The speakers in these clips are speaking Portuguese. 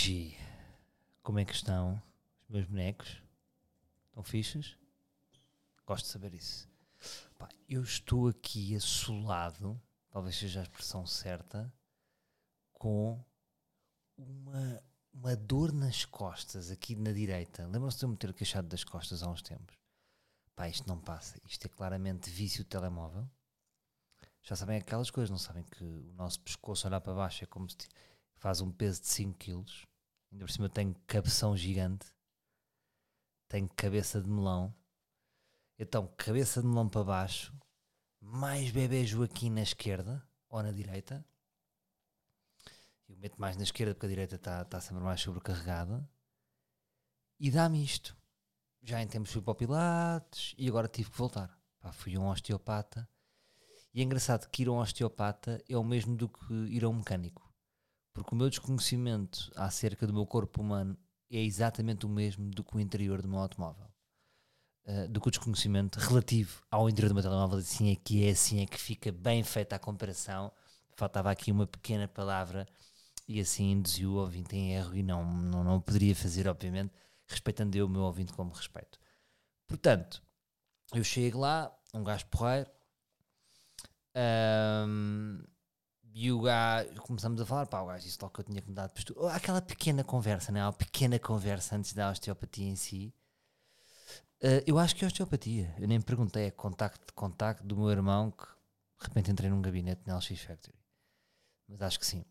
Epilage. Como é que estão os meus bonecos? Estão fixos? Gosto de saber isso. Pá, eu estou aqui assolado, talvez seja a expressão certa, com uma, uma dor nas costas, aqui na direita. Lembram-se de eu me ter queixado das costas há uns tempos? Pá, isto não passa. Isto é claramente vício de telemóvel. Já sabem aquelas coisas, não sabem que o nosso pescoço olhar para baixo é como se faz um peso de 5 kg. Ainda por cima tenho cabeção gigante. Tenho cabeça de melão. Então, cabeça de melão para baixo, mais bebê Joaquim na esquerda ou na direita. Eu meto mais na esquerda porque a direita está tá sempre mais sobrecarregada. E dá-me isto. Já em tempos fui para o Pilates e agora tive que voltar. Pá, fui a um osteopata. E é engraçado que ir a um osteopata é o mesmo do que ir a um mecânico. Porque o meu desconhecimento acerca do meu corpo humano é exatamente o mesmo do que o interior do meu automóvel. Uh, do que o desconhecimento relativo ao interior do meu telemóvel, assim é que é, assim é que fica bem feita a comparação. Faltava aqui uma pequena palavra e assim induziu o ouvinte em erro e não, não, não poderia fazer, obviamente, respeitando eu o meu ouvinte como respeito. Portanto, eu chego lá, um gajo porreiro, um, e o gajo, começamos a falar, pá, o gajo disse logo que eu tinha que mudar de postura. Aquela pequena conversa, né? Uma pequena conversa antes da osteopatia em si. Uh, eu acho que é osteopatia. Eu nem perguntei, é contacto de contacto do meu irmão que de repente entrei num gabinete na LX Factory. Mas acho que sim.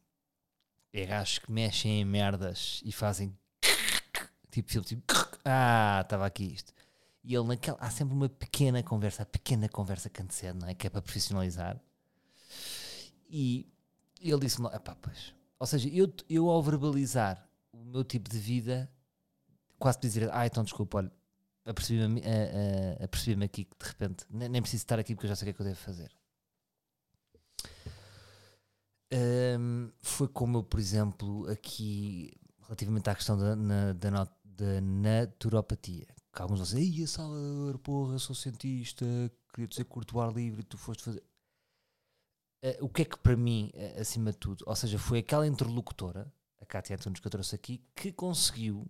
É gajos que mexem em merdas e fazem tipo filme, tipo ah, estava aqui isto. E ele naquela, há sempre uma pequena conversa, a pequena conversa que antecede, não é? Que é para profissionalizar e ele disse-me, pá, pois. Ou seja, eu, eu ao verbalizar o meu tipo de vida, quase dizer, ah, então desculpa, olha, apercebi-me apercebi aqui que de repente nem, nem, preciso estar aqui porque eu já sei o que é que eu devo fazer. Um, foi como eu, por exemplo, aqui, relativamente à questão da, na, da, da naturopatia, que alguns vão dizer, Ei, Salvador, porra, sou cientista, queria dizer curto o ar livre tu foste fazer uh, o que é que para mim, uh, acima de tudo, ou seja, foi aquela interlocutora, a Cátia Antunes que eu trouxe aqui, que conseguiu,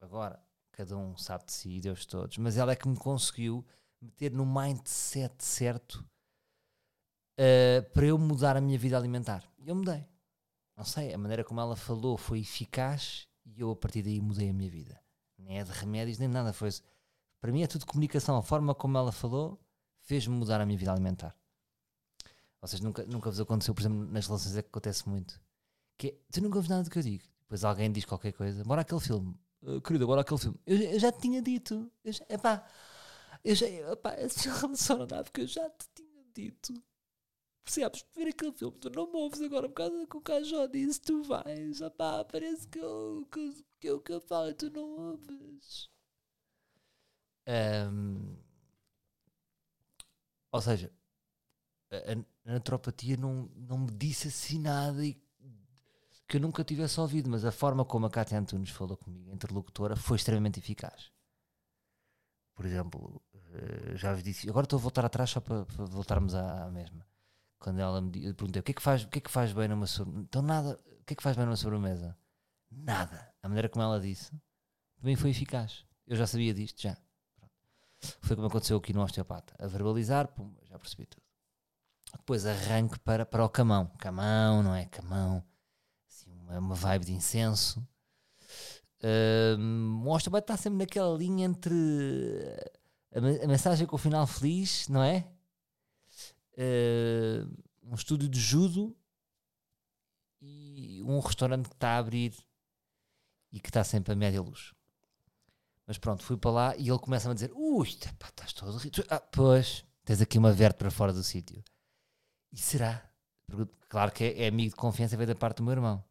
agora cada um sabe de si, Deus todos, mas ela é que me conseguiu meter no mindset certo uh, para eu mudar a minha vida alimentar. E eu mudei. Não sei, a maneira como ela falou foi eficaz e eu a partir daí mudei a minha vida. Nem é de remédios, nem nada. Foi, para mim é tudo comunicação. A forma como ela falou fez-me mudar a minha vida alimentar. Vocês nunca, nunca vos aconteceu, por exemplo, nas relações é que acontece muito. Que é, tu nunca ouves nada do que eu digo. Depois alguém diz qualquer coisa, bora aquele filme. Uh, querida, bora aquele filme. Eu, eu já te tinha dito. Eu já, epá, eu já, epá, essa relação não dá porque eu já te tinha dito. Percebes? Ver aquele filme, tu não me ouves agora por causa que o Cajó disse, tu vais, epá, parece que eu, que, que eu que eu falo tu não ouves. Um, ou seja, a, naturopatia não, não me disse assim nada e que eu nunca tivesse ouvido, mas a forma como a Cátia Antunes falou comigo, a interlocutora, foi extremamente eficaz. Por exemplo, eh, já vos disse, agora estou a voltar atrás só para, para voltarmos à, à, mesma. Quando ela me perguntei o que é que faz, o que é que faz bem numa sobremesa? Então nada, o que é que faz bem numa sobremesa? Nada. A maneira como ela disse, também foi eficaz. Eu já sabia disto, já. Pronto. Foi como aconteceu aqui no osteopata. A verbalizar, pum, já percebi tudo. Depois arranque para, para o camão. Camão, não é? Camão. Assim, uma, uma vibe de incenso. O Osterboy está sempre naquela linha entre a, a, mensagem com o final feliz, não é? Um estúdio de judo e um restaurante que está a abrir e que está sempre a média luz. Mas pronto, fui para lá e ele começa-me a dizer: Ui, estás todo rico. Ah, pois, tens aqui uma vértebra fora do sítio. E será? Claro que é, é amigo de confiança, veio da parte do meu irmão.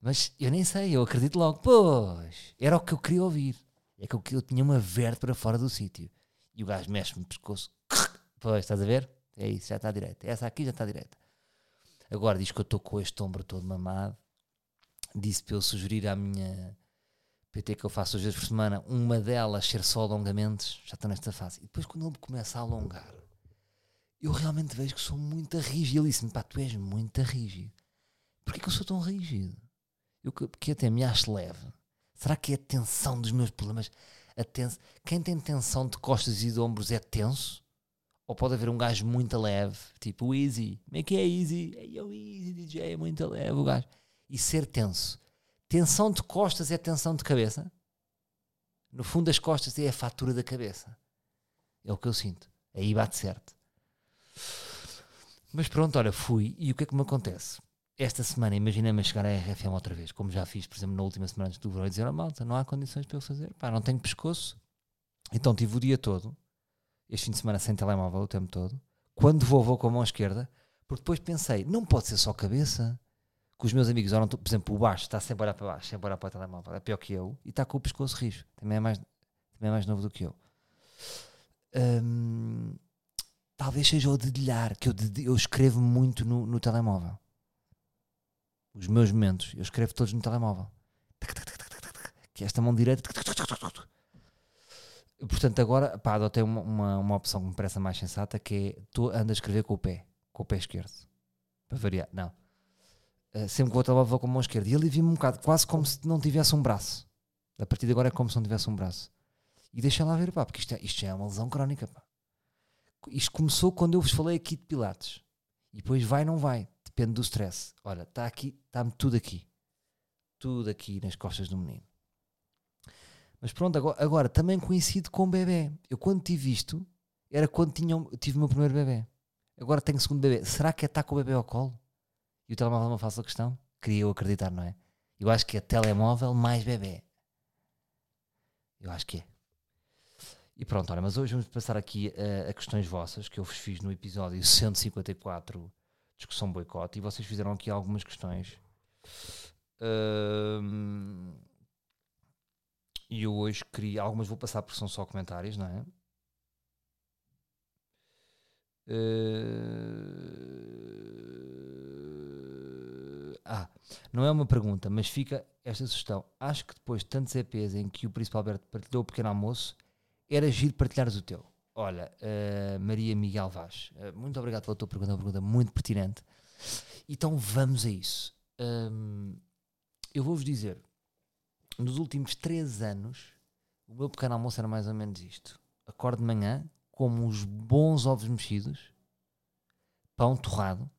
Mas eu nem sei, eu acredito logo. Pois, era o que eu queria ouvir. É que eu, eu tinha uma verde para fora do sítio. E o gajo mexe-me no pescoço. Pois, estás a ver? É isso, já está direita. Essa aqui já está direita. Agora diz que eu estou com este ombro todo mamado. Disse para eu sugerir à minha PT que eu faço duas vezes por semana, uma delas ser só alongamentos. Já estou nesta fase. E depois, quando ele começa a alongar, eu realmente vejo que sou muito rígido. Ele disse-me, pá, tu és muito rígido. Porquê que eu sou tão rígido? Eu que, até me acho leve. Será que é a tensão dos meus problemas? A tens... Quem tem tensão de costas e de ombros é tenso? Ou pode haver um gajo muito leve, tipo o Easy. Como é que é Easy? É o Easy DJ, é muito leve o gajo. E ser tenso. Tensão de costas é tensão de cabeça? No fundo das costas é a fatura da cabeça. É o que eu sinto. Aí bate certo. Mas pronto, olha, fui. E o que é que me acontece? Esta semana, imaginei-me chegar à RFM outra vez, como já fiz, por exemplo, na última semana antes do verão, e dizer: oh, malta, não há condições para eu fazer. Pá, não tenho pescoço. Então tive o dia todo, este fim de semana sem telemóvel, o tempo todo. Quando vou, vou com a mão esquerda, porque depois pensei: não pode ser só cabeça. Que os meus amigos, olham, por exemplo, o baixo está sempre a olhar para baixo, sempre a olhar para o telemóvel, é pior que eu, e está com o pescoço rijo. Também é mais, também é mais novo do que eu. Hum, talvez seja o dedilhar, que eu, eu escrevo muito no, no telemóvel. Os meus momentos, eu escrevo todos no telemóvel. Que é esta mão direita. Portanto, agora, pá, adotei uma, uma, uma opção que me parece mais sensata, que é, tu anda a escrever com o pé, com o pé esquerdo. Para variar, não. Uh, sempre que vou ao telemóvel vou com a mão esquerda. E alivia-me um bocado, quase como se não tivesse um braço. A partir de agora é como se não tivesse um braço. E deixa lá ver, pá, porque isto, é, isto já é uma lesão crónica, pá. Isto começou quando eu vos falei aqui de Pilates. E depois vai, não vai. Depende do stress. Olha, está aqui, está-me tudo aqui. Tudo aqui nas costas do menino. Mas pronto, agora, agora também coincido com o bebê. Eu quando tive isto, era quando tinha, tive o meu primeiro bebê. Agora tenho o segundo bebê. Será que é estar com o bebê ao colo? E o telemóvel é uma falsa questão? Queria eu acreditar, não é? Eu acho que é telemóvel mais bebê. Eu acho que é. E pronto, olha, mas hoje vamos passar aqui a, a questões vossas que eu vos fiz no episódio 154, discussão boicote, e vocês fizeram aqui algumas questões. E eu hoje queria. Algumas vou passar porque são só comentários, não é? Uh, ah, não é uma pergunta, mas fica esta sugestão. Acho que depois de tantos EPs em que o Príncipe Alberto partilhou o pequeno almoço, era giro partilhares o teu. Olha, uh, Maria Miguel Vaz, uh, muito obrigado pela tua pergunta, uma pergunta muito pertinente. Então vamos a isso. Um, eu vou-vos dizer, nos últimos três anos, o meu pequeno almoço era mais ou menos isto. Acordo de manhã, como uns bons ovos mexidos, pão torrado.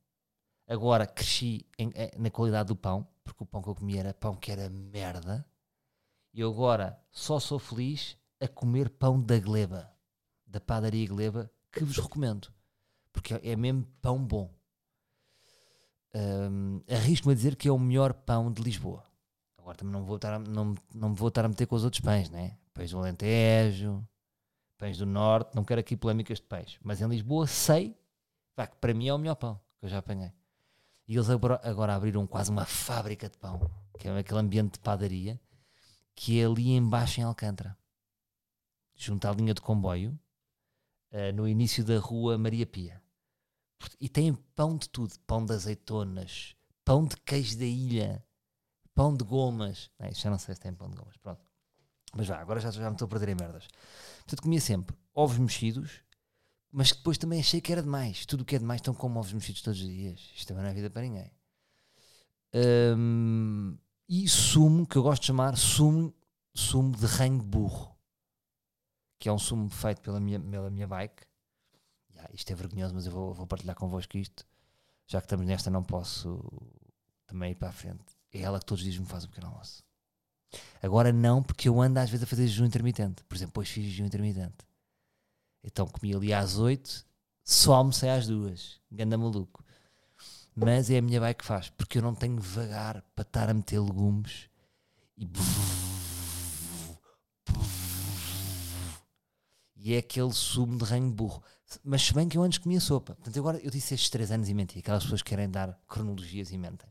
Agora cresci em, eh, na qualidade do pão, porque o pão que eu comia era pão que era merda. E agora só sou feliz a comer pão da Gleba, da padaria Gleba, que vos recomendo, porque é mesmo pão bom. Um, Arrisco-me a dizer que é o melhor pão de Lisboa. Agora também não, vou estar a, não, não me vou estar a meter com os outros pães, né? Pães do Alentejo, pães do Norte, não quero aqui polémicas de pães, mas em Lisboa sei vai, que para mim é o melhor pão que eu já apanhei. E eles agora abriram quase uma fábrica de pão, que é aquele ambiente de padaria, que é ali embaixo em Alcântara junto à linha de comboio, uh, no início da rua Maria Pia. E tem pão de tudo: pão de azeitonas, pão de queijo da ilha, pão de gomas. Não, já não sei se tem pão de gomas, pronto. Mas já, agora já, já me estou a perder em merdas. Portanto, comia sempre ovos mexidos, mas depois também achei que era demais. Tudo o que é demais estão como ovos mexidos todos os dias. Isto também não é vida para ninguém. Um, e sumo, que eu gosto de chamar sumo, sumo de ranho de burro que é um sumo feito pela minha, pela minha bike. Yeah, isto é vergonhoso, mas eu vou, vou partilhar convosco isto. Já que estamos nesta, não posso também ir para a frente. É ela que todos os dias me faz o pequeno almoço. Agora não, porque eu ando às vezes a fazer jejum intermitente. Por exemplo, hoje fiz jejum intermitente. Então comi ali às 8, só almocei às 2. Ganda maluco. Mas é a minha bike que faz, porque eu não tenho vagar para estar a meter legumes e e é aquele sumo de ranho burro. Mas se bem que eu antes comia sopa. Portanto, agora eu disse estes três anos e menti. Aquelas pessoas que querem dar cronologias e mentem.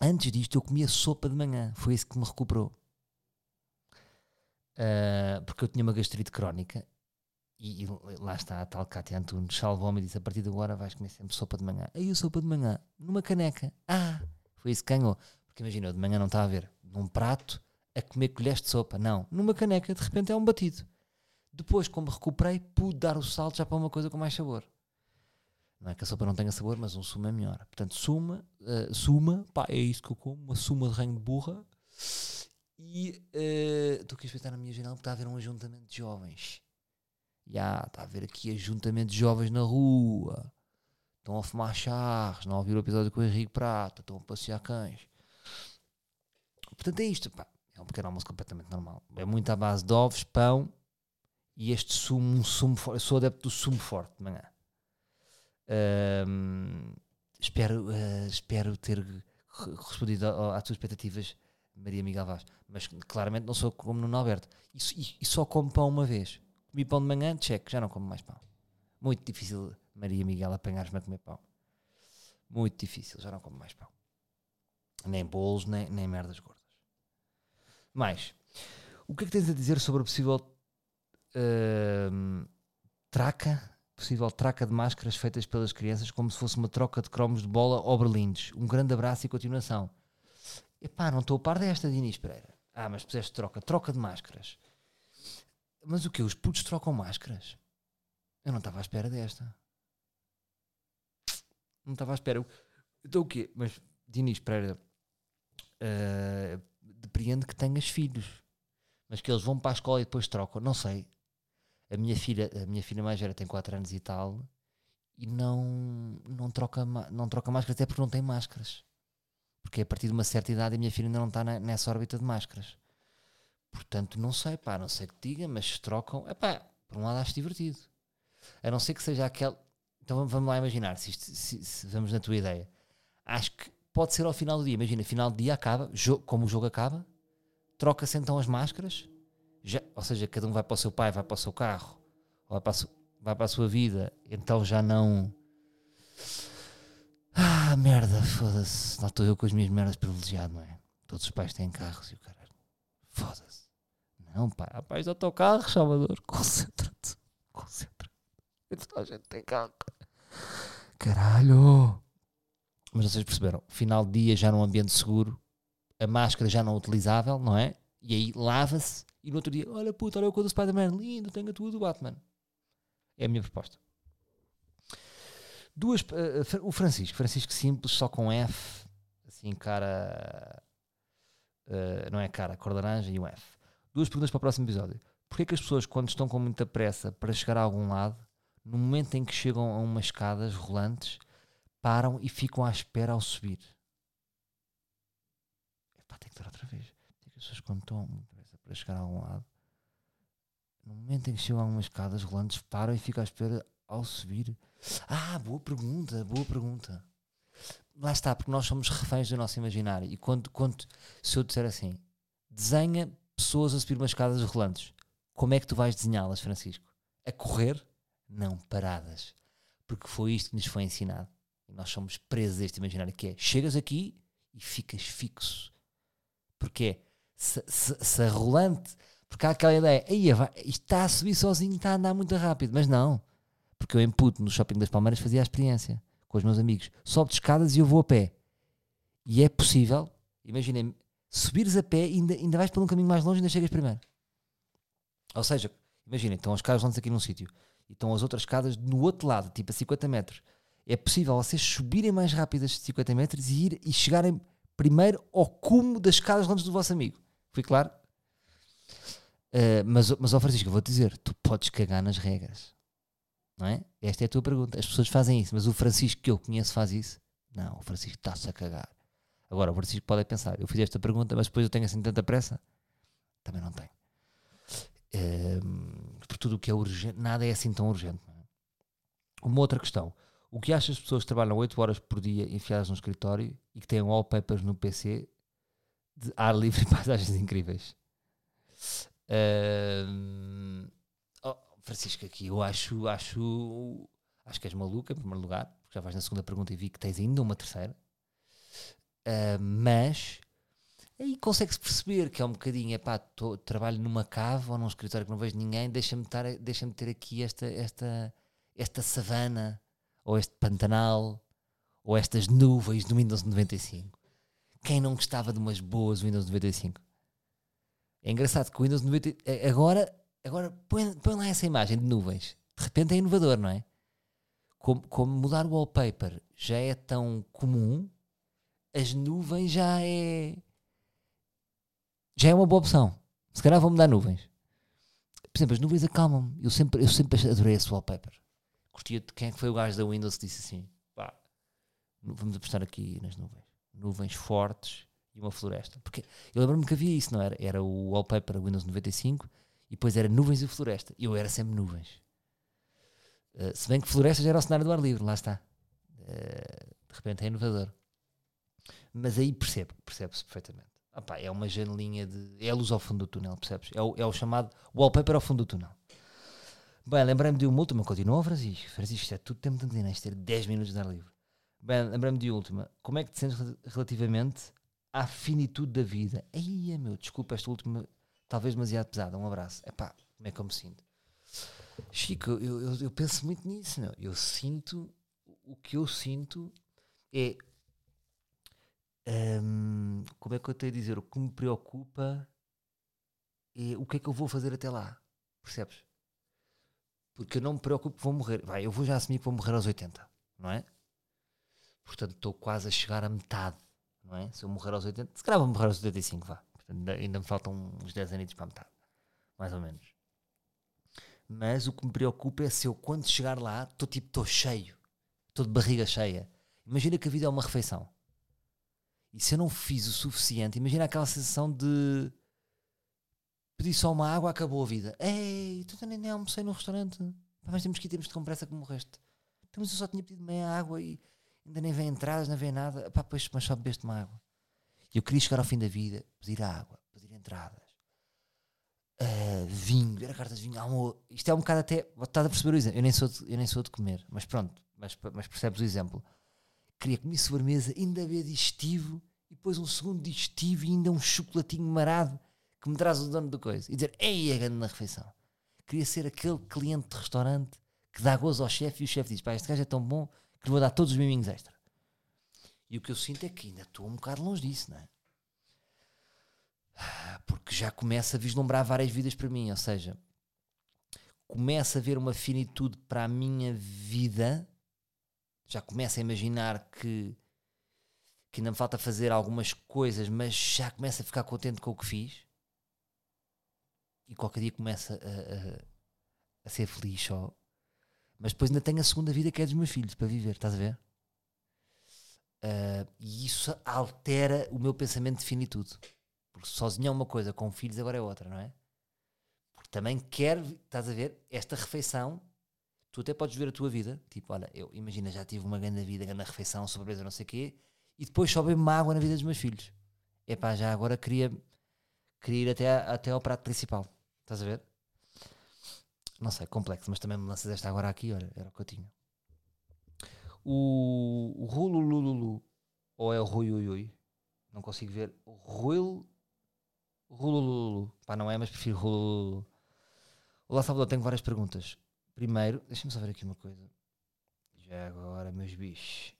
Antes disto eu comia sopa de manhã. Foi isso que me recuperou. Uh, porque eu tinha uma gastrite crónica e, e lá está a tal Cátia Antunes salvou-me e disse a partir de agora vais comer sempre sopa de manhã. Aí a sopa de manhã, numa caneca. Ah, foi isso que ganhou. Porque imagina, eu de manhã não estava a ver num prato a comer colheres de sopa. Não, numa caneca de repente é um batido. Depois, como recuperei, pude dar o salto já para uma coisa com mais sabor. Não é que a sopa não tenha sabor, mas um sumo é melhor. Portanto, suma, uh, suma, pá, é isso que eu como, uma suma de ranho de burra. E uh, estou aqui a espreitar na minha janela porque está a haver um ajuntamento de jovens. Já, está a haver aqui ajuntamento de jovens na rua. Estão a fumar charros, não ouviram o episódio com o Henrique Prata, estão a passear cães. Portanto, é isto, pá. É um pequeno almoço completamente normal. É muito à base de ovos, pão e este sumo, um sumo forte. Sou adepto do sumo forte de manhã. Um, espero, uh, espero ter respondido às tuas expectativas, Maria Miguel Vaz. Mas claramente não sou como no Alberto. E, e, e, só como pão uma vez. Comi pão de manhã, check, já não como mais pão. Muito difícil, Maria Miguel, apanhar-me a comer pão. Muito difícil, já não como mais pão. Nem bolos, nem, nem merdas gordas. Mais, o que é que tens a dizer sobre a possível traca possível traca de máscaras feitas pelas crianças como se fosse uma troca de cromos de bola ou berlindes. Um grande abraço e continuação. Epá, não estou a par desta, Dinis Pereira. Ah, mas puseste troca. Troca de máscaras. Mas o que? Os putos trocam máscaras? Eu não estava à espera desta. Não estava à espera. Então o quê? Mas, Dinis Pereira, uh, que tenhas filhos. Mas que eles vão para a escola e depois trocam. Não sei. A minha filha, a minha filha mais velha tem 4 anos e tal e não, não, troca, não troca máscaras até porque não tem máscaras. Porque a partir de uma certa idade a minha filha ainda não está nessa órbita de máscaras. Portanto, não sei, pá, não sei que diga, mas se trocam, é pá, por um lado acho divertido. A não ser que seja aquele. Então vamos lá imaginar, se, isto, se, se vamos na tua ideia. Acho que pode ser ao final do dia. Imagina, final do dia acaba, como o jogo acaba, troca-se então as máscaras já, ou seja, cada um vai para o seu pai, vai para o seu carro, vai para a, su, vai para a sua vida, então já não. Ah, merda, foda-se. Lá estou eu com as minhas merdas privilegiado, não é? Todos os pais têm carros e o caralho. Foda-se. Não, pai, há pais de autocarros, Salvador. Concentra-te. Concentra-te. Toda a gente tem carro. Caralho. Mas vocês perceberam, final de dia já num ambiente seguro, a máscara já não utilizável, não é? E aí lava-se e no outro dia, olha puta, olha o cor do Spider-Man, lindo, tenho a tua do Batman. É a minha proposta. Duas, uh, o Francisco, Francisco simples, só com F, assim, cara. Uh, não é cara, cor laranja e um F. Duas perguntas para o próximo episódio. Porquê que as pessoas, quando estão com muita pressa para chegar a algum lado, no momento em que chegam a umas escadas rolantes, param e ficam à espera ao subir? Epá, tem que dar outra vez. Porquê que as pessoas, quando estão para chegar a algum lado, no momento em que chegam a umas escadas rolantes, param e ficam à espera ao subir. Ah, boa pergunta, boa pergunta. Lá está, porque nós somos reféns do nosso imaginário. E quando, quando se eu disser assim, desenha pessoas a subir umas escadas rolantes, como é que tu vais desenhá-las, Francisco? A correr? Não, paradas. Porque foi isto que nos foi ensinado. E nós somos presos a este imaginário, que é, chegas aqui e ficas fixo. Porque é, se, se, rolante, porque há aquela ideia, aí isto está a subir sozinho, está a andar muito rápido, mas não, porque eu em puto no shopping das Palmeiras fazia a experiência com os meus amigos, sobe de escadas e eu vou a pé, e é possível, imaginem, subires a pé e ainda, ainda vais por um caminho mais longe e ainda chegas primeiro. Ou seja, imaginem, estão as escadas lances aqui num sítio e estão as outras escadas no outro lado, tipo a 50 metros. É possível vocês subirem mais rápido estes 50 metros e, ir, e chegarem primeiro ao cume das escadas lances do vosso amigo. Fui claro? Uh, mas, mas, ó Francisco, eu vou-te dizer, tu podes cagar nas regras. Não é? Esta é a tua pergunta. As pessoas fazem isso, mas o Francisco que eu conheço faz isso? Não, o Francisco está-se a cagar. Agora, o Francisco pode pensar, eu fiz esta pergunta, mas depois eu tenho assim tanta pressa? Também não tenho. Uh, por tudo o que é urgente, nada é assim tão urgente. É? Uma outra questão. O que achas das pessoas que trabalham 8 horas por dia enfiadas no escritório e que têm wallpapers no PC de ar livre e paisagens incríveis. Uh, oh, Francisco, aqui eu acho, acho, acho que és maluca, em primeiro lugar, porque já vais na segunda pergunta e vi que tens ainda uma terceira. Uh, mas aí consegue-se perceber que é um bocadinho, epá, tô, trabalho numa cave ou num escritório que não vejo ninguém, deixa-me deixa ter aqui esta, esta, esta savana, ou este pantanal, ou estas nuvens do Windows 95. Quem não gostava de umas boas Windows 95? É engraçado que o Windows 95. Agora, agora põe, põe lá essa imagem de nuvens. De repente é inovador, não é? como, como mudar o wallpaper já é tão comum, as nuvens já é. Já é uma boa opção. Se calhar vou mudar nuvens. Por exemplo, as nuvens acalmam-me. Eu sempre, eu sempre adorei esse wallpaper. Curtia de quem é que foi o gajo da Windows que disse assim: pá, vamos apostar aqui nas nuvens. Nuvens fortes e uma floresta. Porque eu lembro-me que havia isso, não era? Era o wallpaper Windows 95 e depois era nuvens e floresta. Eu era sempre nuvens. Uh, se bem que floresta já era o cenário do ar livre, lá está. Uh, de repente é inovador. Mas aí percebo, percebe-se perfeitamente. Opa, é uma janelinha de. É a luz ao fundo do túnel, percebes? É o, é o chamado wallpaper ao fundo do túnel. Bem, lembrei-me de uma última, continua, Francisco. Francisco, isto é tudo tempo de antena, isto ter 10 minutos de ar livre. Bem, lembrei-me de última. Como é que te sentes relativamente à finitude da vida? Aí, meu, desculpa, esta última, talvez demasiado pesada. Um abraço. É pá, como é que eu me sinto? Chico, eu, eu, eu penso muito nisso, meu. Eu sinto, o que eu sinto é um, como é que eu tenho a dizer? O que me preocupa é o que é que eu vou fazer até lá. Percebes? Porque eu não me preocupo que vou morrer. Vai, eu vou já assumir que vou morrer aos 80, não é? Portanto, estou quase a chegar à metade, não é? Se eu morrer aos 80, se calhar vou morrer aos 85, vá. Portanto, ainda, ainda me faltam uns 10 anos para a metade, mais ou menos. Mas o que me preocupa é se eu, quando chegar lá, estou tipo, estou cheio, estou de barriga cheia. Imagina que a vida é uma refeição e se eu não fiz o suficiente, imagina aquela sensação de pedir só uma água, acabou a vida. Ei, tu nem, nem almocei no restaurante. Mas temos que ir, temos de compressa como o resto. Então, mas eu só tinha pedido meia água e ainda nem vem entradas, não vem nada. Pá, pois, mas só bebeste uma água. E eu queria chegar ao fim da vida, pedir água, pedir entradas, uh, vinho, ver a carta de vinho, amor. Isto é um bocado até. Estás a perceber o exemplo? Eu nem sou de, eu nem sou de comer, mas pronto, mas, mas percebes o exemplo queria comer sobremesa, ainda ver digestivo, e depois um segundo digestivo e ainda um chocolatinho marado que me traz o dono da coisa. E dizer, ei, é grande na refeição. Queria ser aquele cliente de restaurante que dá gozo ao chefe e o chefe diz, pá, este gajo é tão bom que lhe vou dar todos os miminhos extra. E o que eu sinto é que ainda estou um bocado longe disso, não é? Porque já começa a vislumbrar várias vidas para mim, ou seja, começa a haver uma finitude para a minha vida já começo a imaginar que, que ainda me falta fazer algumas coisas, mas já começo a ficar contente com o que fiz. E qualquer dia começa a, a, a ser feliz só. Mas depois ainda tenho a segunda vida que é dos meus filhos para viver, estás a ver? Uh, e isso altera o meu pensamento de finitude. Porque sozinho é uma coisa, com filhos agora é outra, não é? Porque também quero, estás a ver, esta refeição tu até podes ver a tua vida, tipo, olha, eu imagina, já tive uma grande vida, grande refeição, sobremesa, não sei o quê, e depois só bebo água na vida dos meus filhos. É pá, já agora queria, queria ir até, até ao prato principal. Estás a ver? Não sei, complexo, mas também me lanças esta agora aqui, olha, era o que eu tinha. O, o Rulululu, ou é o Rui Ui Ui, não consigo ver. O Ruil Rulululu, pá, não é, mas prefiro Rulululu. Olá Salvador, tenho várias perguntas. Primeiro, deixa-me só ver aqui uma coisa. Já agora, meus bichos.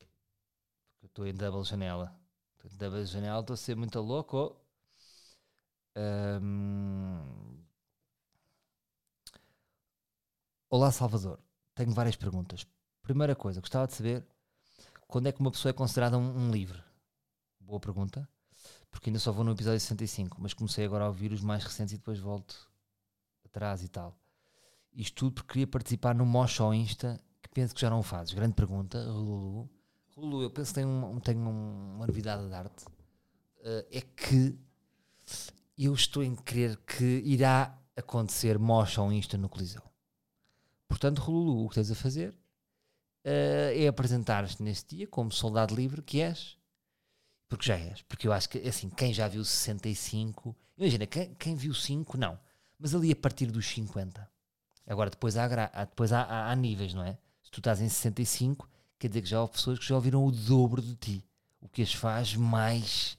Porque eu estou em double janela. Estou em double janela, estou a ser muito louco. Um... Olá, Salvador. Tenho várias perguntas. Primeira coisa, gostava de saber quando é que uma pessoa é considerada um, um livre? Boa pergunta. Porque ainda só vou no episódio 65, mas comecei agora a ouvir os mais recentes e depois volto atrás e tal. Isto tudo porque queria participar no Mosh ou Insta, que penso que já não fazes. Grande pergunta, Lulu. Lulu, eu penso que tenho, um, tenho uma novidade de arte. Uh, é que eu estou em crer que irá acontecer Mosh ou Insta no Coliseu. Portanto, Lulu, o que tens a fazer uh, é apresentar-te neste dia como soldado livre que és. Porque já és. Porque eu acho que, assim, quem já viu 65... Imagina, quem, quem viu 5, não. Mas ali a partir dos 50 Agora, depois, há, depois há, há, há, níveis, não é? Se tu estás em 65, quer dizer que já há pessoas que já ouviram o dobro de ti. O que as faz mais.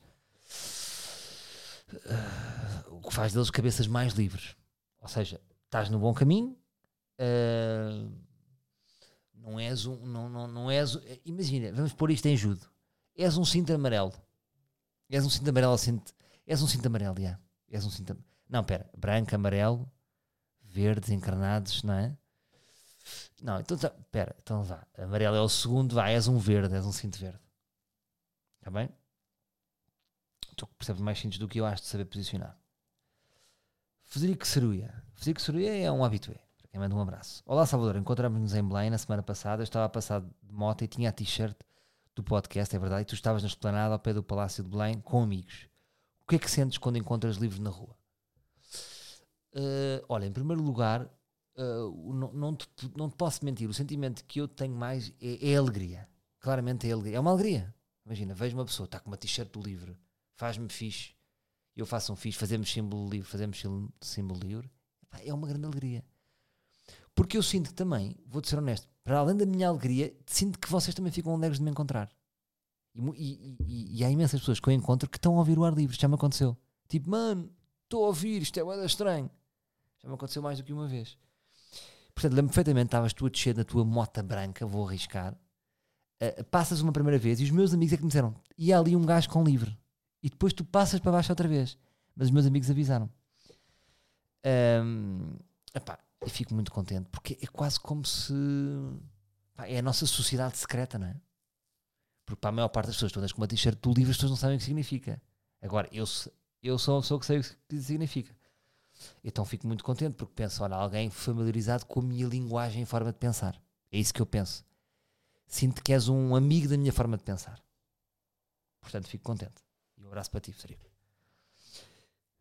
Uh, o que faz deles cabeças mais livres. Ou seja, estás no bom caminho. Uh, não és um. Não, não, não és. Imagina, vamos pôr isto em judo. És um cinto amarelo. És um cinto amarelo. Cinto, és um cinto amarelo, já. És um cinto. Não, pera. Branco, amarelo verdes, encarnados, não é? Não, então tá, pera, então vá. Amarelo é o segundo, vai, és um verde, és um cinto verde. Está bem? Tu percebes mais cintos do que eu acho de saber posicionar. Federico Ceruia. Federico Ceruia é um habitué. Quem manda um abraço. Olá, Salvador. Encontramos-nos em Belém na semana passada. Eu estava a passar de moto e tinha a t-shirt do podcast, é verdade. E tu estavas na esplanada ao pé do Palácio de Belém com amigos. O que é que sentes quando encontras livros na rua? Uh, olha, em primeiro lugar, uh, não, não, te, não te posso mentir. O sentimento que eu tenho mais é, é alegria. Claramente é alegria. É uma alegria. Imagina, vejo uma pessoa, está com uma t-shirt do livro, faz-me fixe eu faço um fixe, fazemos símbolo livre, fazemos símbolo livre, é uma grande alegria. Porque eu sinto que também, vou-te ser honesto, para além da minha alegria, sinto que vocês também ficam alegres de me encontrar. E, e, e, e há imensas pessoas que eu encontro que estão a ouvir o ar livre, já me aconteceu. Tipo, mano, estou a ouvir, isto é muito estranho. Já me aconteceu mais do que uma vez. Portanto, lembro perfeitamente, estavas tu a descer da tua mota branca, vou arriscar, uh, passas uma primeira vez e os meus amigos é que me disseram, e há ali um gajo com livre e depois tu passas para baixo outra vez. Mas os meus amigos avisaram. Um, epá, eu fico muito contente porque é quase como se epá, é a nossa sociedade secreta, não é? Porque para a maior parte das pessoas, todas com uma t-shirt do livro, as pessoas não sabem o que significa. Agora, eu, eu sou uma pessoa que sei o que significa. Então fico muito contente porque penso, olha, alguém familiarizado com a minha linguagem e forma de pensar. É isso que eu penso. Sinto que és um amigo da minha forma de pensar. Portanto, fico contente. E um abraço para ti, Frederico.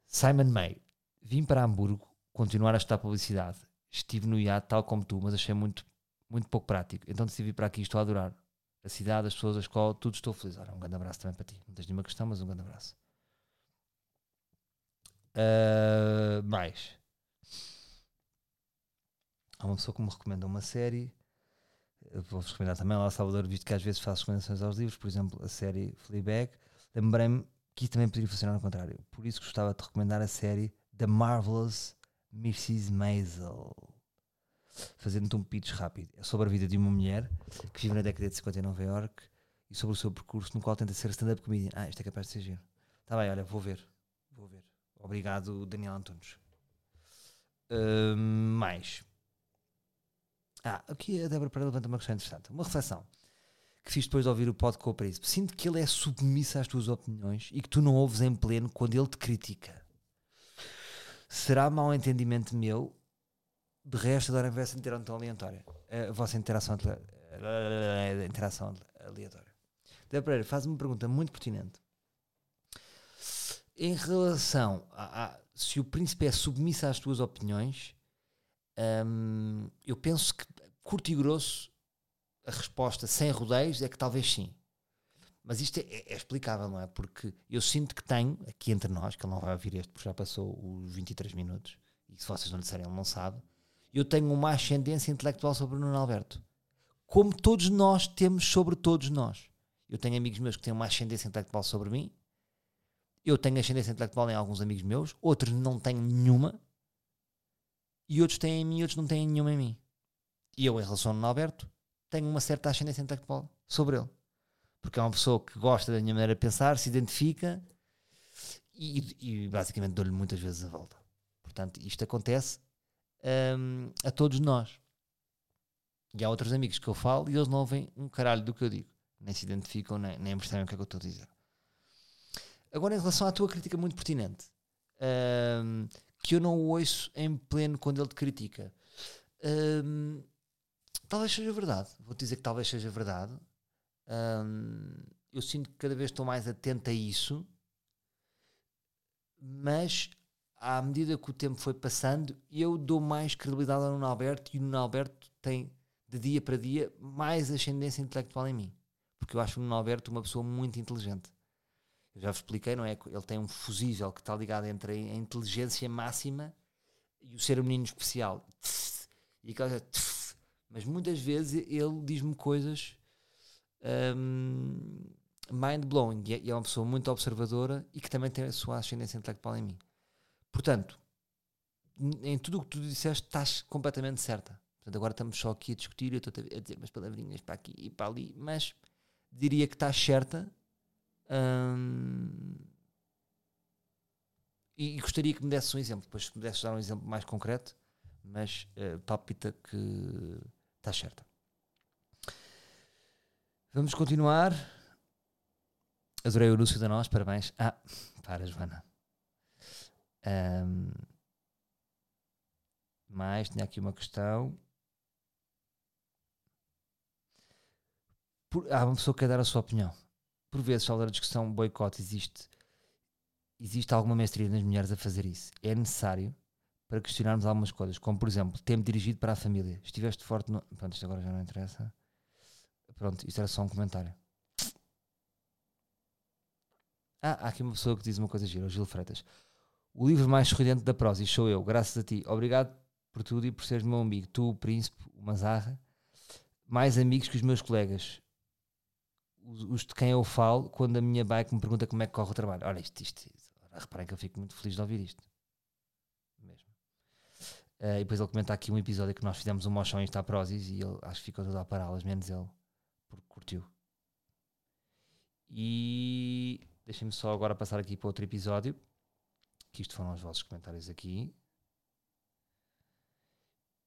Simon May. Vim para Hamburgo continuar a estudar publicidade. Estive no IAD tal como tu, mas achei muito, muito pouco prático. Então decidi vir para aqui estou a adorar. A cidade, as pessoas, a escola, tudo estou feliz. Ora, um grande abraço também para ti. Não tens nenhuma questão, mas um grande abraço. Uh, mais. Há uma pessoa que me recomenda uma série. Vou-vos recomendar também lá, Salvador, visto que às vezes faço recomendações aos livros, por exemplo, a série Fleabag lembrei-me que também poderia funcionar ao contrário. Por isso gostava de recomendar a série The Marvelous Mrs. Maisel. Fazendo-te um pitch rápido. É sobre a vida de uma mulher que vive na década de 50 em Nova York e sobre o seu percurso no qual tenta ser stand-up comedian. Ah, isto é capaz de ser giro. Está bem, olha, vou ver. Vou ver. Obrigado, Daniel Antunes. Uh, mais. Ah, aqui a Débora Pereira levanta uma questão interessante. Uma reflexão que fiz depois de ouvir o pod com o Príncipe. Sinto que ele é submisso às tuas opiniões e que tu não ouves em pleno quando ele te critica. Será mau entendimento meu? De resto, adoro a interação aleatória. A vossa interação, interação aleatória. Débora Pereira faz uma pergunta muito pertinente. Em relação a, a se o príncipe é submisso às tuas opiniões, hum, eu penso que, curto e grosso, a resposta sem rodeios é que talvez sim. Mas isto é, é, explicável, não é? Porque eu sinto que tenho, aqui entre nós, que ele não vai ouvir este porque já passou os 23 minutos, e se vocês não disserem, ele não sabe, eu tenho uma ascendência intelectual sobre o Nuno Alberto. Como todos nós temos sobre todos nós. Eu tenho amigos meus que têm uma ascendência intelectual sobre mim, eu tenho ascendência intelectual em alguns amigos meus, outros não têm nenhuma, e outros têm em mim, outros não têm nenhuma em mim. E eu, em relação ao Nuno Alberto, tenho uma certa ascendência intelectual sobre ele. Porque é uma pessoa que gosta da minha maneira de pensar, se identifica e, e basicamente dou-lhe muitas vezes a volta. Portanto, isto acontece um, a todos nós. E há outros amigos que eu falo e eles não ouvem um caralho do que eu digo. Nem se identificam, nem, nem percebem o que é que eu estou a dizer. Agora, em relação à tua crítica muito pertinente, um, que eu não o ouço em pleno quando ele te critica. Um, Talvez seja verdade. Vou dizer que talvez seja verdade. Eu sinto que cada vez estou mais atento a isso, mas à medida que o tempo foi passando, eu dou mais credibilidade ao Nuno Alberto e o Nuno Alberto tem, de dia para dia, mais ascendência intelectual em mim. Porque eu acho o Nuno Alberto uma pessoa muito inteligente. Eu já vos expliquei, não é? Ele tem um fusível que está ligado entre a inteligência máxima e o ser um menino especial. E aquela mas muitas vezes ele diz-me coisas um, mind-blowing é, e é uma pessoa muito observadora e que também tem a sua ascendência intelectual em mim. Portanto, em tudo o que tu disseste, estás completamente certa. Portanto, agora estamos só aqui a discutir, eu estou a dizer umas palavrinhas para aqui e para ali, mas diria que estás certa. E, gostaria que me desse um exemplo. Depois, se me desses dar um exemplo mais concreto, mas uh, palpita que está certa. Vamos continuar. Adorei o anúncio da nós, parabéns. Ah, para, Joana. Um, mais, tinha aqui uma questão. Por, há uma pessoa que quer dar a sua opinião. Por vezes, ao da discussão boicote, existe, existe alguma mestria nas mulheres a fazer isso. É necessário para questionarmos algumas coisas, como por exemplo, tempo dirigido para a família. Estiveste forte no. Pronto, isto agora já não interessa. Pronto, isto era só um comentário. Ah, há aqui uma pessoa que diz uma coisa gira, o Gil Freitas. O livro mais sorridente da prosa, e sou eu, graças a ti. Obrigado por tudo e por seres meu amigo. Tu, o príncipe, o Mazarra, mais amigos que os meus colegas. Os, os, de quem eu falo quando a minha bike me pergunta como é que corre o trabalho. Olha, isto, isto, isto. reparem que eu fico muito feliz de ouvir isto. Mesmo. Uh, e depois ele comenta aqui um episódio que nós fizemos um mochão isto à Prozis e ele acho que ficou todo a pará-las, menos ele, porque curtiu. E deixem-me só agora passar aqui para outro episódio que isto foram os vossos comentários aqui.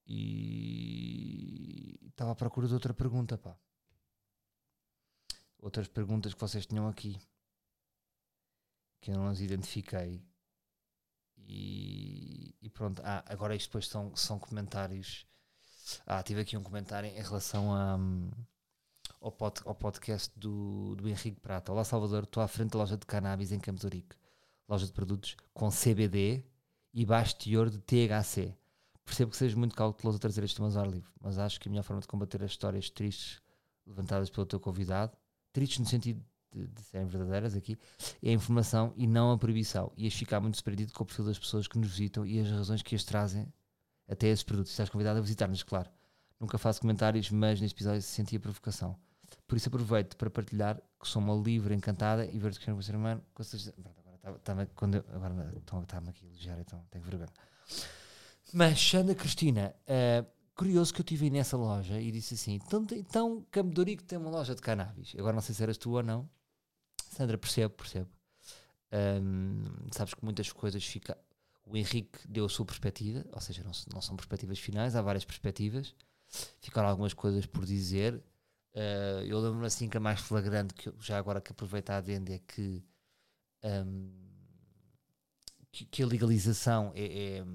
E estava à procura de outra pergunta, pá. Outras perguntas que vocês tinham aqui que eu não as identifiquei. E, e pronto, ah, agora isto depois são, são comentários. Ah, tive aqui um comentário em relação a, um, ao, pod, ao podcast do, do Henrique Prata. Olá Salvador, estou à frente da loja de cannabis em Campos loja de produtos com CBD e baixo teor de THC. Percebo que sejas muito cauteloso a trazer estes temas ao ar livre, mas acho que a melhor forma de combater as histórias tristes levantadas pelo teu convidado, tristes no sentido de, de serem verdadeiras aqui, é a informação e não a proibição. E Ias ficar muito surpreendido com o perfil das pessoas que nos visitam e as razões que as trazem até esses produtos. Estás convidado a visitar-nos, claro. Nunca faço comentários, mas neste episódio senti a provocação. Por isso aproveito para partilhar que sou uma livre encantada e ver-te que é um ser humano. Com certeza, Estava, quando agora está-me aqui a elogiar, então tenho vergonha. Mas, Xanda Cristina, uh, curioso que eu estive nessa loja e disse assim: então, então Campo Dorico tem uma loja de cannabis. Agora não sei se eras tu ou não. Sandra, percebo, percebo. Um, sabes que muitas coisas fica. O Henrique deu a sua perspectiva, ou seja, não, não são perspectivas finais, há várias perspectivas. Ficaram algumas coisas por dizer. Uh, eu lembro-me assim que a mais flagrante, que já agora que aproveito a adenda, é que um, que, que, a legalização é, é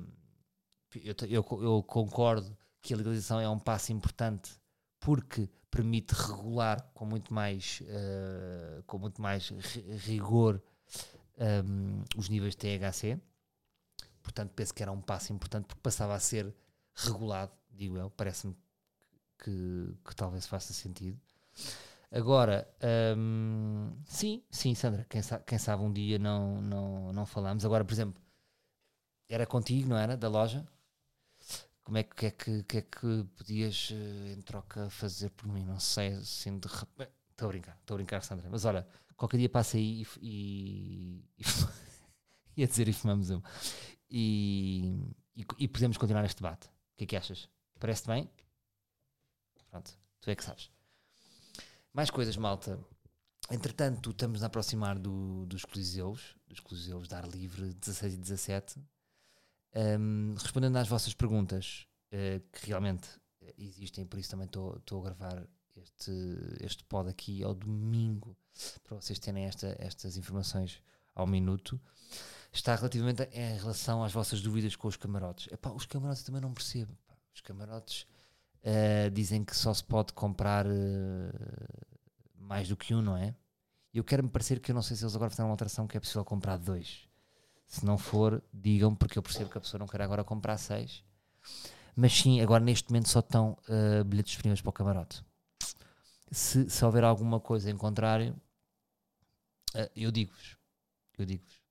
eu, eu, eu, concordo que a legalização é um passo importante porque permite regular com muito mais uh, com muito mais rigor um, os níveis de THC portanto penso que era um passo importante porque passava a ser regulado digo eu, parece-me que, que talvez faça sentido Agora, hum, sim, sim, Sandra, quem sabe, quem sabe um dia não, não, não falamos. Agora, por exemplo, era contigo, não era? Da loja? Como é que, é que, que, é que podias, eh, em troca, fazer por mim? Não sei, assim, de repente. Estou a brincar, estou a brincar, Sandra. Mas olha, qualquer dia passa aí e. e, e ia dizer e fumamos um. E, e, e podemos continuar este debate. O que é que achas? Parece-te bem? Pronto, tu é que sabes. Mais coisas, malta. Entretanto, estamos a aproximar do, dos Coliseus, dos Coliseus de ar livre 16 e 17. Um, respondendo às vossas perguntas, uh, que realmente existem, por isso também estou a gravar este, este pod aqui ao domingo, para vocês terem esta, estas informações ao minuto. Está relativamente em relação às vossas dúvidas com os camarotes. Epá, os camarotes também não percebo. Os camarotes Uh, dizem que só se pode comprar uh, mais do que um, não é? Eu quero-me parecer que eu não sei se eles agora fizeram uma alteração que é possível comprar dois. Se não for, digam, porque eu percebo que a pessoa não quer agora comprar seis. Mas sim, agora neste momento só estão uh, bilhetes disponíveis para o camarote. Se, se houver alguma coisa em contrário, eu digo-vos. Eu digo-vos.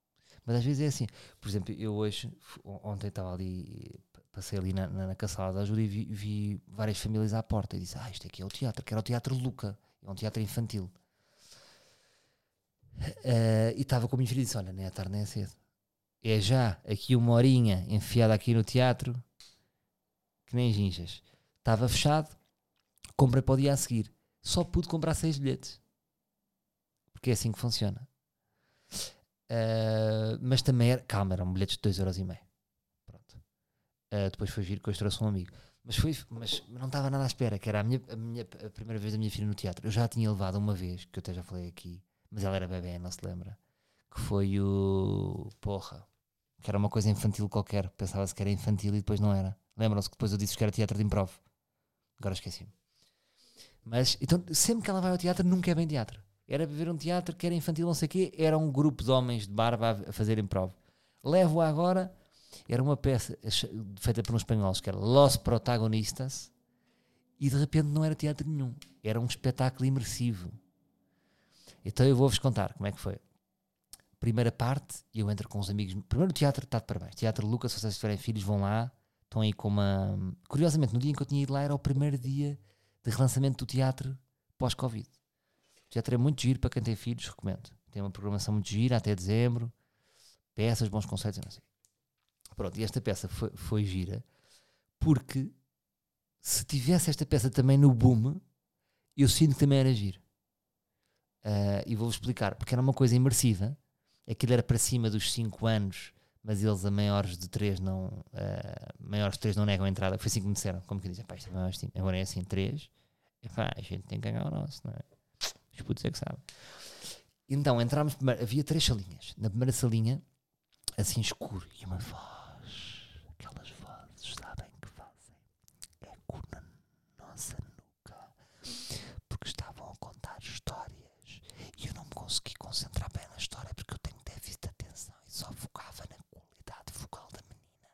Mas às vezes é assim. Por exemplo, eu hoje, ontem estava ali passei ali na, na, na caçada da ajuda e vi, vi, várias famílias à porta e disse: Ah, isto aqui é o teatro, que era o Teatro Luca, é um teatro infantil. Uh, e estava com a minha e disse: Olha, nem é tarde nem é cedo. É já aqui uma horinha enfiada aqui no teatro, que nem ginjas. Estava fechado, comprei para o dia a seguir. Só pude comprar seis bilhetes. Porque é assim que funciona. Uh, mas também era, calma, eram bilhetes de 2,5€. Uh, depois foi giro que hoje trouxe um amigo. Mas, foi, mas não estava nada à espera, que era a, minha, a, minha, a primeira vez da minha filha no teatro. Eu já a tinha levado uma vez, que eu até já falei aqui, mas ela era bebê, não se lembra. Que foi o. Porra. Que era uma coisa infantil qualquer. Pensava-se que era infantil e depois não era. Lembram-se que depois eu disse que era teatro de improv. Agora esqueci-me. Mas, então, sempre que ela vai ao teatro, nunca é bem teatro. Era ver um teatro que era infantil, não sei o quê, era um grupo de homens de barba a fazer improv. Levo-a agora, era uma peça feita por uns espanhóis que era Los Protagonistas, e de repente não era teatro nenhum. Era um espetáculo imersivo. Então eu vou-vos contar como é que foi. Primeira parte, eu entro com os amigos. Primeiro o teatro está de parabéns. Teatro Lucas, se vocês tiverem filhos, vão lá. Estão aí com uma. Curiosamente, no dia em que eu tinha ido lá era o primeiro dia de relançamento do teatro pós-Covid. O teatro é muito giro para quem tem filhos, recomendo. Tem uma programação muito gira até dezembro, peças, bons conceitos, não sei. Pronto, e esta peça foi, foi gira porque se tivesse esta peça também no boom, eu sinto que também era giro. Uh, e vou-vos explicar, porque era uma coisa imersiva, aquilo era para cima dos 5 anos, mas eles a maiores de 3 não, uh, maiores de 3 não negam a entrada, foi assim que me disseram, como que dizem, pá, isto é assim, agora é assim, 3, pá, a gente tem que ganhar o nosso, não é? Os putos é que sabem. Então, entramos, havia três salinhas. Na primeira salinha, assim escuro, e uma voz, aquelas vozes, sabem que fazem eco na nossa nuca, porque estavam a contar histórias e eu não me consegui concentrar bem na história porque eu tenho déficit de atenção e só focava na qualidade vocal da menina.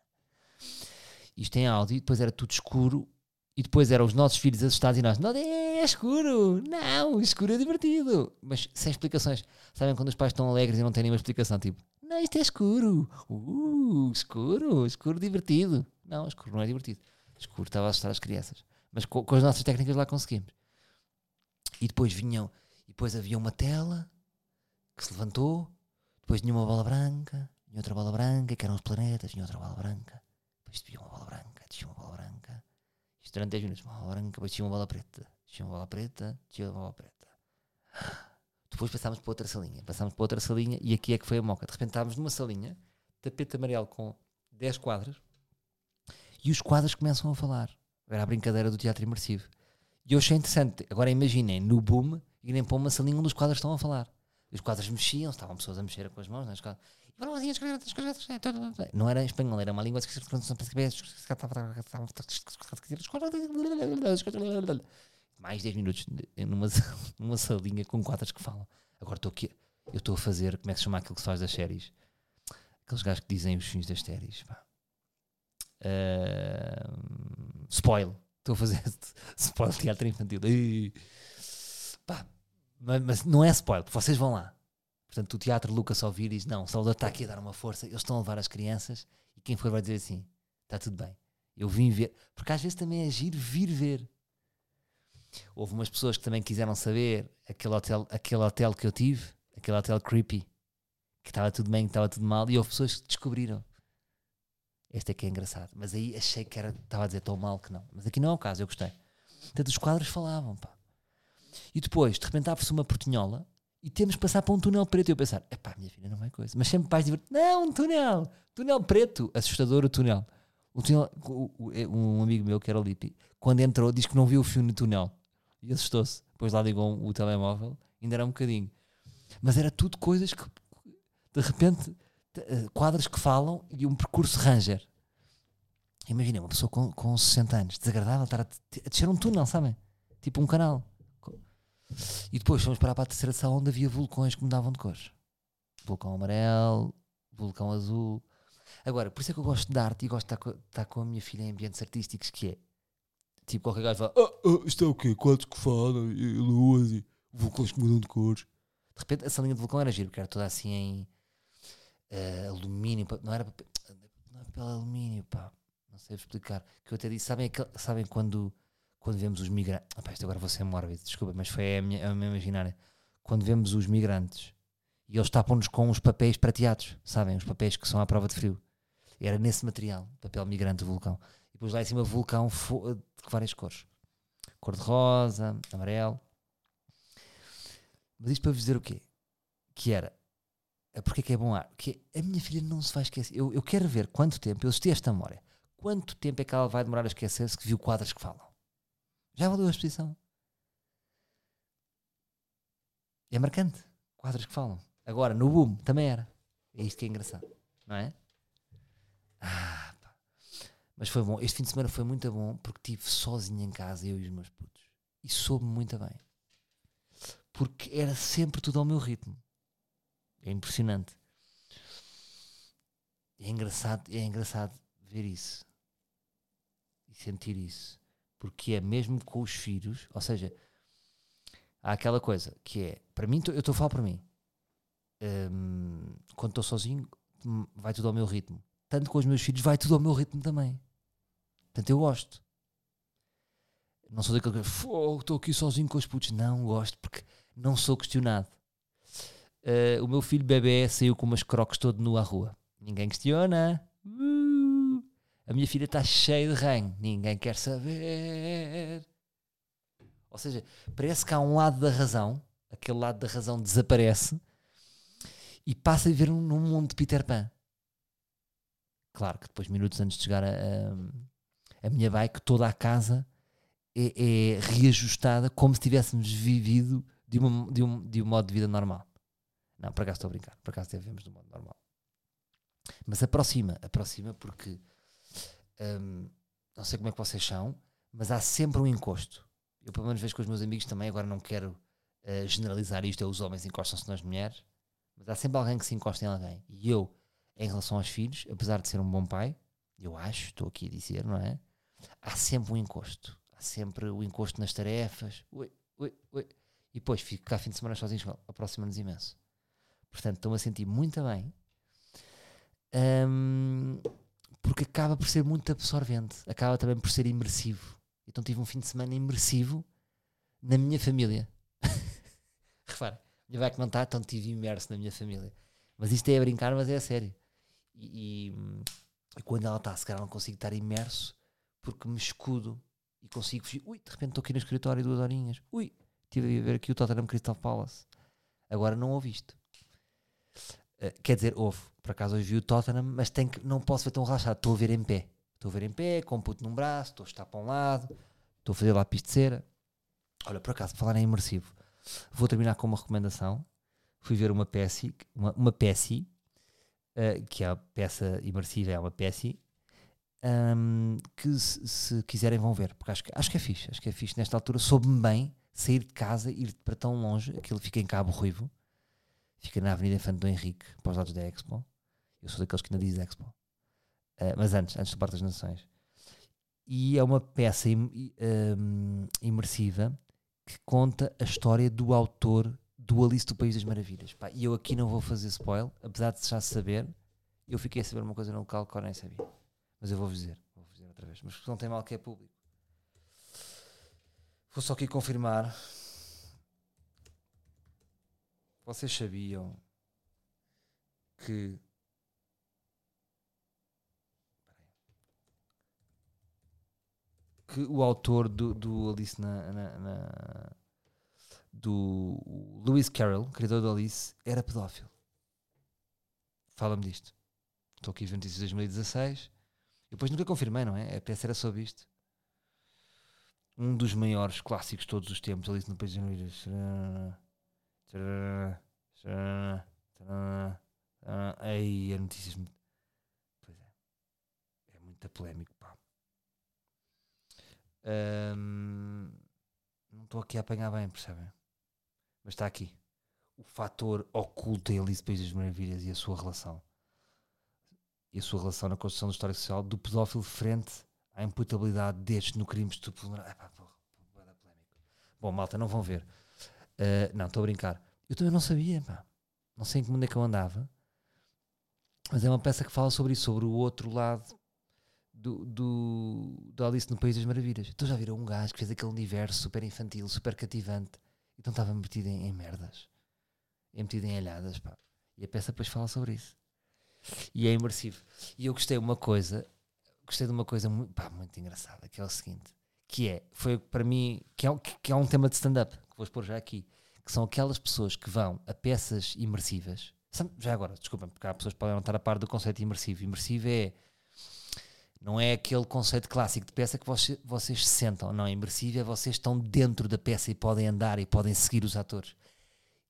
Isto em áudio, depois era tudo escuro e depois eram os nossos filhos assustados e nós, não é escuro, não, escuro é divertido. Mas sem explicações. Sabem quando os pais estão alegres e não têm nenhuma explicação? Tipo, não, isto é escuro. Uh, escuro, escuro divertido. Não, escuro não é divertido. Escuro estava a assustar as crianças. Mas com, com as nossas técnicas lá conseguimos. E depois vinham, e depois havia uma tela que se levantou, depois tinha uma bola branca, tinha outra bola branca, que eram os planetas, tinha outra bola branca, depois tinha uma bola branca, tinha uma bola branca isto durante 10 minutos. Uma bola branca, depois tinha uma bola preta. Tinha uma bola preta, tinha uma bola preta. Depois passámos para outra salinha. Passámos para outra salinha e aqui é que foi a moca. De repente estávamos numa salinha, tapete amarelo com 10 quadros e os quadros começam a falar. Era a brincadeira do teatro imersivo. E eu achei interessante. Agora imaginem, no boom, irem para uma salinha onde os quadros estão a falar. Os quadros mexiam, estavam pessoas a mexer com as mãos. Né? Não era espanhol, era uma língua. Mais 10 minutos numa, numa salinha com quadros que falam. Agora estou aqui, eu estou a fazer, como é que se chama aquilo que se faz das séries? Aqueles gajos que dizem os fins das séries. Uh, spoil. Estou a fazer spoil teatro infantil. Pá, mas, não é spoiler, vocês vão lá. Portanto, o teatro Lucas ouvir diz: Não, Salvador está aqui a dar uma força, eles estão a levar as crianças e quem for vai dizer assim: Está tudo bem. Eu vim ver. Porque às vezes também é giro vir ver. Houve umas pessoas que também quiseram saber aquele hotel, aquele hotel que eu tive, aquele hotel creepy, que estava tudo bem, que estava tudo mal, e houve pessoas que descobriram. Este é que é engraçado. Mas aí achei que era, estava a dizer tão mal que não. Mas aqui não é o caso, eu gostei. Portanto, os quadros falavam, pá. E depois, de repente, abre-se uma portinhola e temos que passar para um túnel preto. E eu pensar, epá, minha filha não vai coisa. Mas sempre mais divertido. Não, um túnel! Túnel preto! Assustador o túnel. O túnel um amigo meu, que era Lipi, quando entrou, diz que não viu o fio no túnel. E assustou-se. Depois lá ligou o telemóvel, ainda era um bocadinho. Mas era tudo coisas que, de repente, eh, quadros que falam e um percurso ranger. Imagina uma pessoa com, com 60 anos, desagradável, estar a, a descer um túnel, sabem? Tipo um canal. E depois fomos para a terceira sala onde havia vulcões que mudavam de cores. Vulcão amarelo, vulcão azul. Agora, por isso é que eu gosto de arte e gosto de estar com, a minha filha em ambientes artísticos, que é tipo qualquer gajo fala, oh, oh, isto é o quê? Quadros que falam, e luas e vulcões que mudam de cores. De repente a salinha de vulcão era giro, porque era toda assim em uh, alumínio, não era papel, não papel alumínio, pá, não sei explicar. Que eu até disse, sabem, sabem quando quando vemos os migrantes. Agora vou ser mórbido, desculpa, mas foi a minha, a minha imaginária. Quando vemos os migrantes e eles tapam-nos com os papéis prateados, sabem? Os papéis que são à prova de frio. Era nesse material, papel migrante do vulcão. E depois lá em cima, vulcão de várias cores: cor de rosa, amarelo. Mas isto para vos dizer o quê? Que era. Porque é que é bom ar? Que a minha filha não se vai esquecer. Eu, eu quero ver quanto tempo eu assisti esta memória quanto tempo é que ela vai demorar a esquecer-se que viu quadros que falam? Já valeu a exposição. É marcante. Quadros que falam. Agora, no boom, também era. É isto que é engraçado, não é? Ah, pá. Mas foi bom. Este fim de semana foi muito bom porque estive sozinho em casa, eu e os meus putos. E soube-me muito bem. Porque era sempre tudo ao meu ritmo. É impressionante. É engraçado, é engraçado ver isso. E sentir isso. Porque é mesmo com os filhos, ou seja, há aquela coisa que é, para mim, eu estou a falar para mim. Hum, quando estou sozinho, hum, vai tudo ao meu ritmo. Tanto com os meus filhos, vai tudo ao meu ritmo também. Portanto, eu gosto. Não sou daquele que estou aqui sozinho com os putos. Não, gosto porque não sou questionado. Uh, o meu filho bebê saiu com umas croques todo nu à rua. Ninguém questiona. A minha filha está cheia de ranho. Ninguém quer saber. Ou seja, parece que há um lado da razão, aquele lado da razão desaparece e passa a viver num, mundo de Peter Pan. Claro que depois, minutos antes de chegar a, a, a minha bike, toda a casa é, é, reajustada como se tivéssemos vivido de, uma, de, um, de um modo de vida normal. Não, por acaso estou a brincar, por acaso vivemos de um modo normal. Mas aproxima, aproxima porque hum, não sei como é que vocês são, mas há sempre um encosto. Eu pelo menos vejo com os meus amigos também, agora não quero uh, generalizar isto, é os homens encostam-se nas mulheres, mas há sempre alguém que se encosta em alguém. E eu, em relação aos filhos, apesar de ser um bom pai, eu acho, estou aqui a dizer, não é? Há sempre um encosto. Há sempre o encosto nas tarefas. Ui, ui, ui. E depois fico cá fim de semana sozinho, aproxima-nos imenso. Portanto, estou-me a sentir muito bem. Um, porque acaba por ser muito absorvente. Acaba também por ser imersivo. Então tive um fim de semana imersivo na minha família. Repara, minha vai que não está, então estive imerso na minha família. Mas isto é a brincar, mas é a sério. E, e, e quando ela está, se calhar não consigo estar imerso porque me escudo e consigo fugir. Ui, de repente estou aqui no escritório duas horinhas. Ui, estive a ver aqui o Tottenham Crystal Palace. Agora não ouviste. Uh, quer dizer, houve. Por acaso hoje vi o Tottenham, mas tem que, não posso ver tão relaxado. Estou a ver em pé. Estou a ver em pé, com o puto num braço, estou a estar para um lado, estou a fazer lápis de cera. Olha, por acaso, falar em imersivo. Vou terminar com uma recomendação. Fui ver uma peça, uma, uma peça, uh, que é a peça imersiva, é uma peça, um, que se, se, quiserem vão ver, porque acho que, acho que é fixe, acho que é fixe. Nesta altura soube-me bem sair de casa, ir para tão longe, aquilo fica em Cabo Ruivo, fica na Avenida Infante do Henrique, para os lados da Expo. Eu sou daqueles que ainda diz Expo. Uh, mas antes, antes do Parque das Nações. E é uma peça im, um, imersiva que conta a história do autor do Alice do País das Maravilhas. Pá, e eu aqui não vou fazer spoiler, apesar de já saber, eu fiquei a saber uma coisa no local que eu nem sabia. Mas eu vou-vos dizer, vou dizer outra vez. Mas não tem mal que é público. Vou só aqui confirmar. Vocês sabiam que que o autor do, do Alice na, na, na, do Lewis Carroll, criador do Alice, era pedófilo. Fala-me disto. Estou aqui 26 de 2016. Eu depois nunca confirmei, não é? A peça era sobre isto. Um dos maiores clássicos de todos os tempos, Alice no País das Maravilhas. Aí, a notícias. Pois é. É muito polémico. Um, não estou aqui a apanhar bem, percebem? Mas está aqui. O fator oculto em Alice País das Maravilhas e a sua relação. E a sua relação na construção da história social do pedófilo frente à imputabilidade destes no crime estupro. Bom, malta, não vão ver. Uh, não, estou a brincar. Eu também não sabia, pá. Não sei em que mundo é que eu andava. Mas é uma peça que fala sobre isso, sobre o outro lado do, do, Alice no País das Maravilhas. Então já viram um gajo que fez aquele universo super infantil, super cativante, então estava metido em, em merdas, é metido em alhadas, pá. E a peça depois fala sobre isso. E é imersivo. E eu gostei de uma coisa, gostei de uma coisa muito, pá, muito engraçada, que é o seguinte, que é, foi para mim, que é, que é um tema de stand-up, que vou expor já aqui, que são aquelas pessoas que vão a peças imersivas. Já agora, desculpem, porque há pessoas que podem não estar a par do conceito imersivo. Imersivo é Não é aquele conceito clássico de peça que vocês, vocês se sentam. Não, é imersivo é vocês estão dentro da peça e podem andar e podem seguir os atores.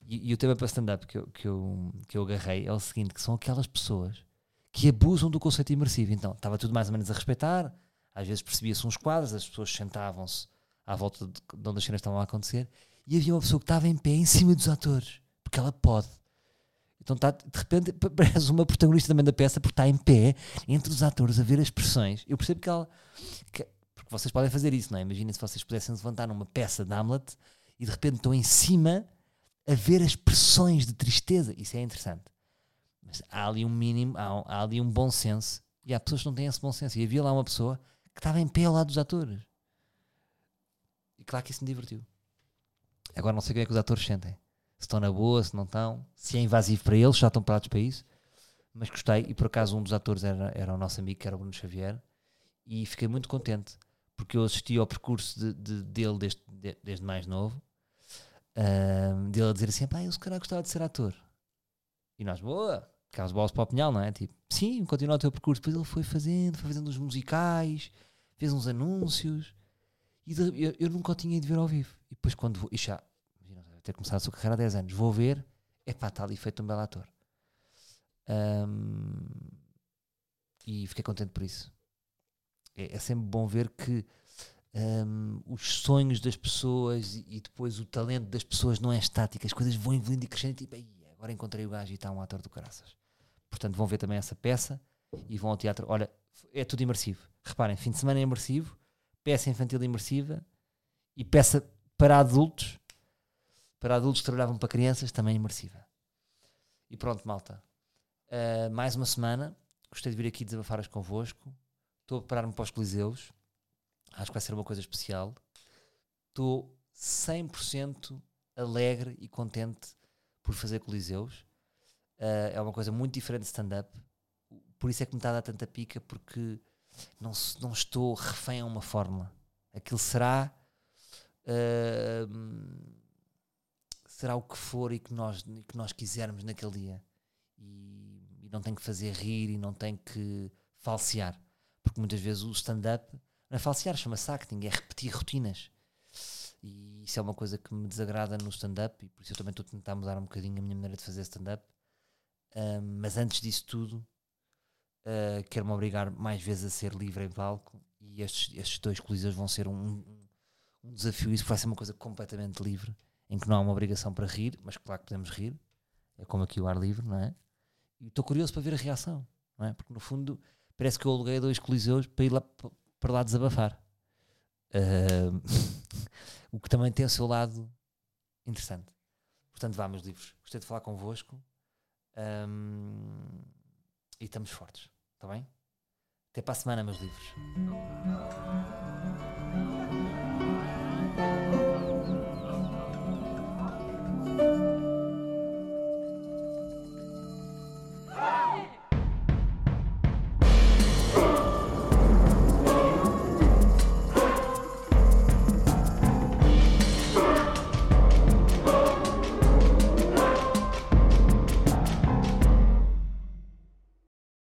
E, e o tema para stand-up que eu, que, eu, que eu agarrei é o seguinte: que são aquelas pessoas que abusam do conceito imersivo. Então, estava tudo mais ou menos a respeitar, às vezes percebia-se uns quadros, as pessoas sentavam-se à volta de onde as cenas estavam a acontecer, e havia uma pessoa que estava em pé em cima dos atores, porque ela pode. Então está, de repente parece uma protagonista também da peça porque está em pé entre os atores a ver as expressões. Eu percebo que ela. Que, porque vocês podem fazer isso, não é? Imaginem se vocês pudessem levantar numa peça de Hamlet e de repente estão em cima a ver as expressões de tristeza. Isso é interessante. Mas há ali um mínimo, há, há ali um bom senso. E há pessoas que não têm esse bom senso. E havia lá uma pessoa que estava em pé ao lado dos atores. E claro que isso me divertiu. Agora não sei como é que os atores sentem se estão na boa, se não estão, se é invasivo para eles, já estão parados para isso. Mas gostei, e por acaso um dos atores era, era o nosso amigo, que era o Bruno Xavier, e fiquei muito contente, porque eu assisti ao percurso de, de, dele desde, de, desde mais novo, um, dele a dizer assim: pá, eu se calhar gostava de ser ator. E nós, boa, aquelas bolas para o pinhal, não é? Tipo, sim, continua o teu percurso. Depois ele foi fazendo, foi fazendo os musicais, fez uns anúncios, e eu, eu, nunca o tinha ido ver ao vivo. E depois, quando vou, e já, ter começado a sua carreira há 10 anos. Vou ver, é pá, está ali feito um belo ator. Um, e fiquei contente por isso. É, é sempre bom ver que um, os sonhos das pessoas e, e, depois o talento das pessoas não é estático, as coisas vão evoluindo e crescendo. Tipo, agora encontrei o gajo e está um ator do caraças. Portanto, vão ver também essa peça e vão ao teatro. Olha, é tudo imersivo. Reparem, fim de semana é imersivo, peça infantil imersiva e peça para adultos para adultos que trabalhavam para crianças, também imersiva. E pronto, malta. Uh, mais uma semana. Gostei de vir aqui desabafar-as convosco. Estou a preparar-me para os Coliseus. Acho que vai ser uma coisa especial. Estou 100% alegre e contente por fazer Coliseus. Uh, é uma coisa muito diferente de stand-up. Por isso é que me está a dar tanta pica, porque não, não estou refém a uma fórmula. Aquilo será. Uh, será o que for e que nós, que nós quisermos naquele dia. E, e não tem que fazer rir e não tem que falsear. Porque muitas vezes o stand-up não é falsear, chama-se acting, é repetir rotinas. E isso é uma coisa que me desagrada no stand-up e por isso eu também estou a tentar mudar um bocadinho a minha maneira de fazer stand-up. Mas antes disso tudo, uh, quero-me obrigar mais vezes a ser livre em palco e estes, estes dois coliseus vão ser um, um, um desafio. Isso vai ser uma coisa completamente livre em que não há uma obrigação para rir, mas claro que podemos rir, é como aqui o ar livre, não é? E estou curioso para ver a reação, não é? Porque no fundo parece que eu aluguei dois coliseus para ir lá para lá desabafar. Uh, o que também tem o seu lado interessante. Portanto, vá, meus livros. Gostei de falar convosco. Um, e estamos fortes. Está bem? Até para a semana, meus livros.